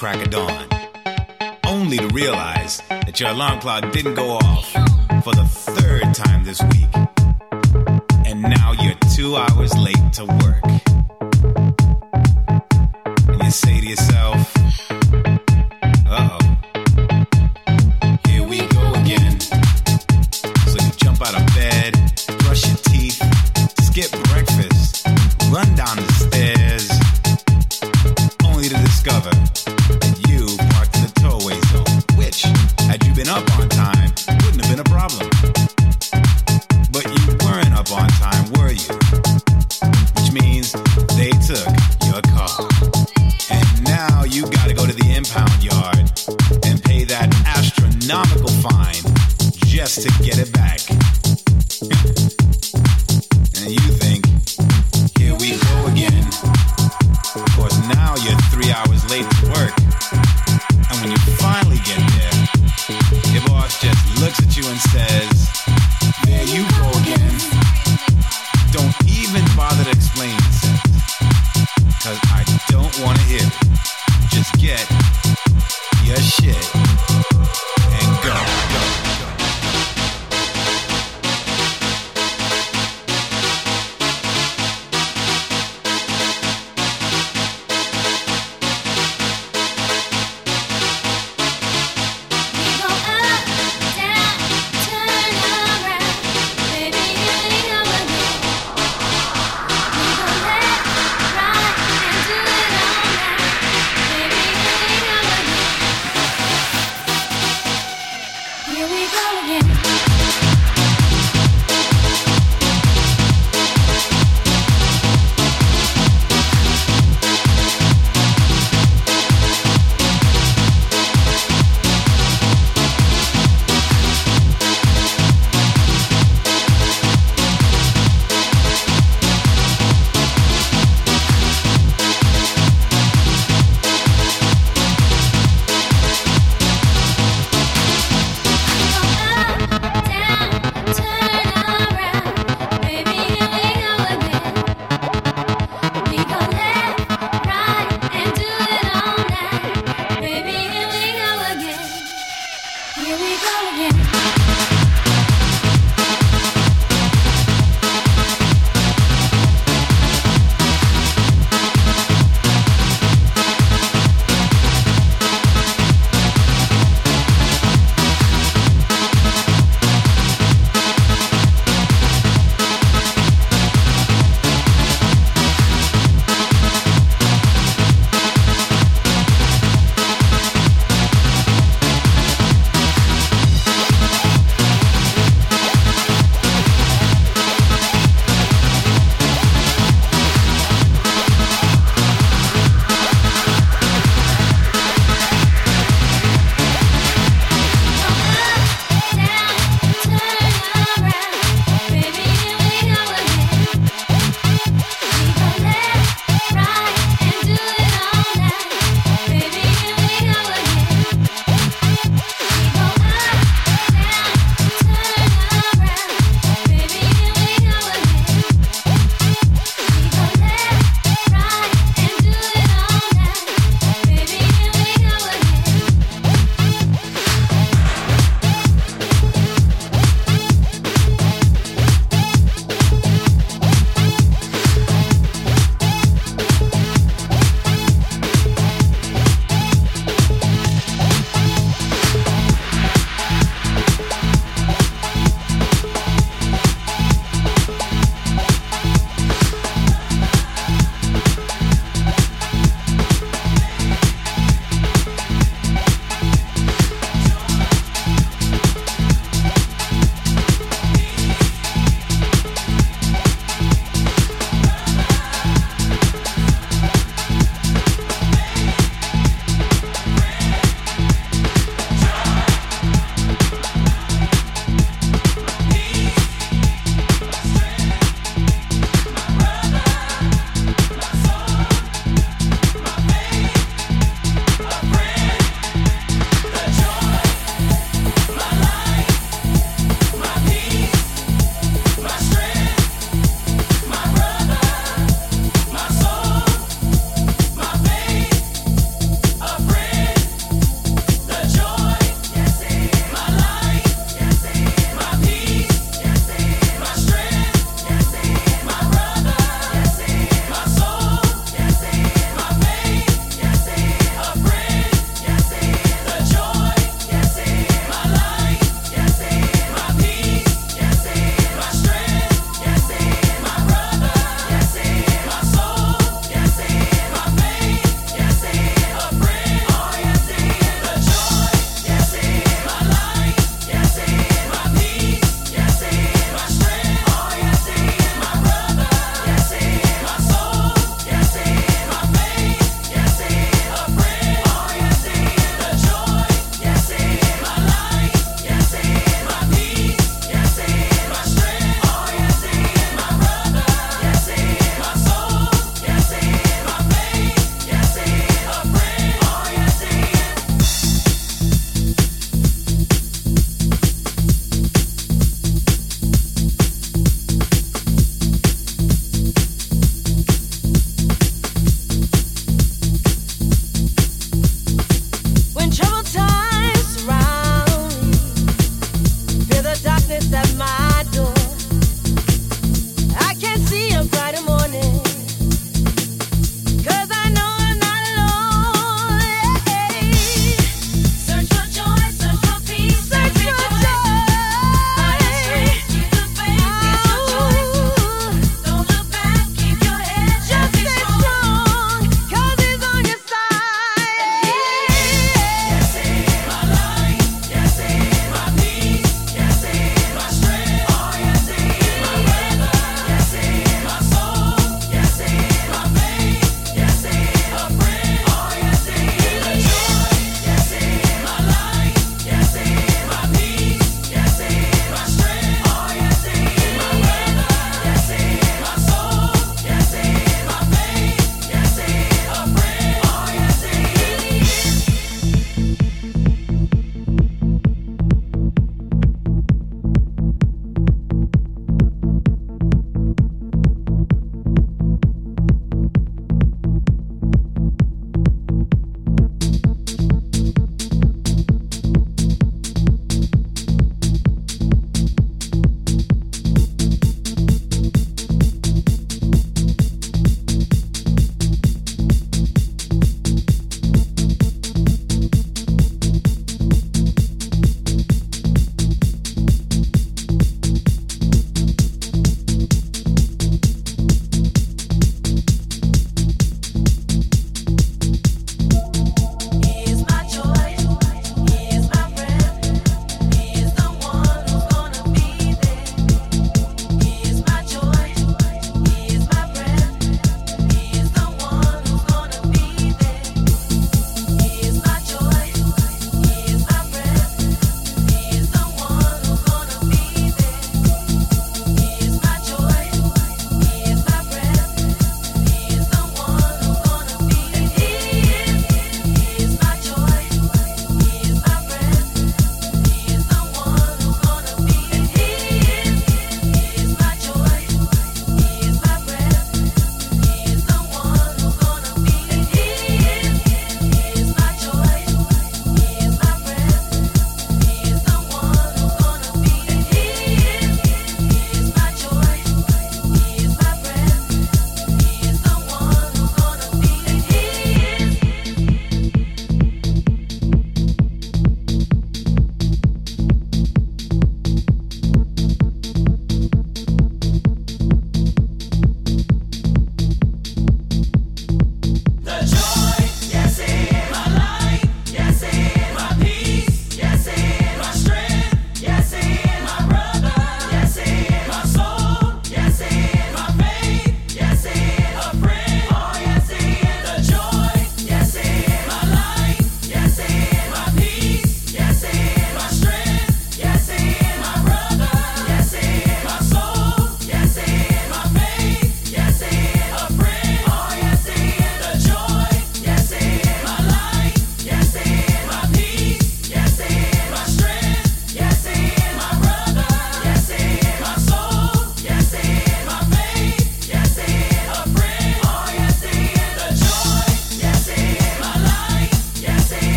crack of dawn, only to realize that your alarm clock didn't go off for the third time this week. And now you're two hours late to work.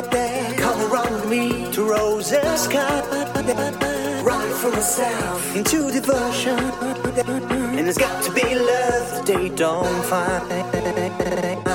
Come around with me to Rosa's sky. Running from myself into devotion. And it's got to be love that they don't find.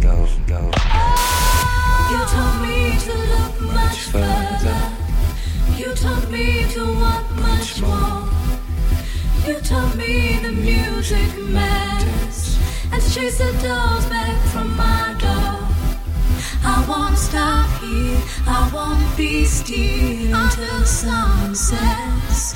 Go, go, go. You told me to look much further. You told me to want much more. You told me the music matters and to chase the dolls back from my door. I won't stop here, I won't be still until sun sets.